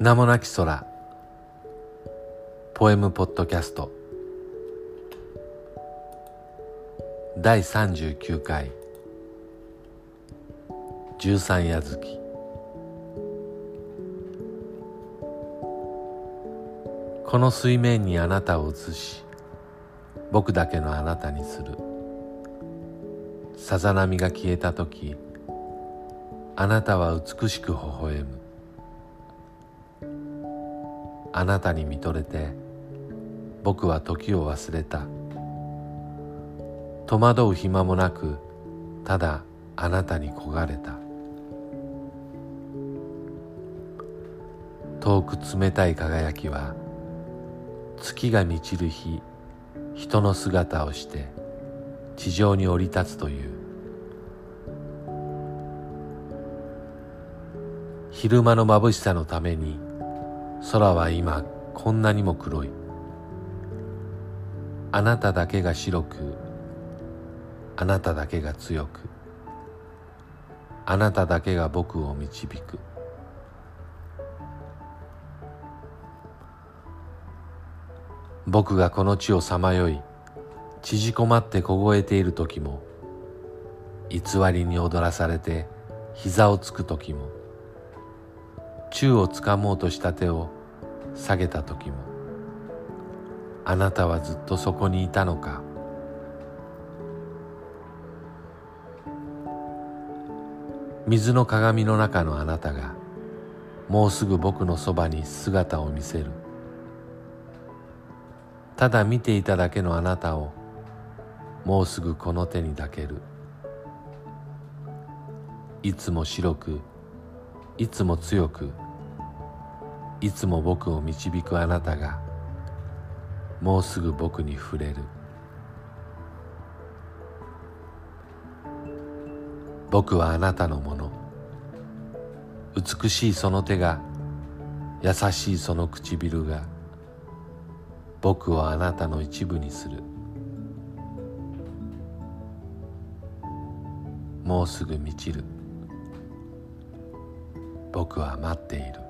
名もなき空。ポエムポッドキャスト。第39回。十三夜月。この水面にあなたを映し僕だけのあなたにする。さざ波が消えた時あなたは美しく微笑む。あなたに見とれて僕は時を忘れた。戸惑う暇もなくただあなたに焦がれた。遠く冷たい輝きは月が満ちる日人の姿をして地上に降り立つという。昼間の眩しさのために空は今こんなにも黒い。あなただけが白くあなただけが強くあなただけが僕を導く。僕がこの地をさまよい縮こまって凍えている時も偽りに踊らされて膝をつく時も宙をつかもうとした手を下げた時もあなたはずっとそこにいたのか。水の鏡の中のあなたがもうすぐ僕のそばに姿を見せる。ただ見ていただけのあなたをもうすぐこの手に抱ける。いつも白くいつも強くいつも僕を導くあなたがもうすぐ僕に触れる。僕はあなたのもの。美しいその手が優しいその唇が僕をあなたの一部にする。もうすぐ満ちる。僕は待っている。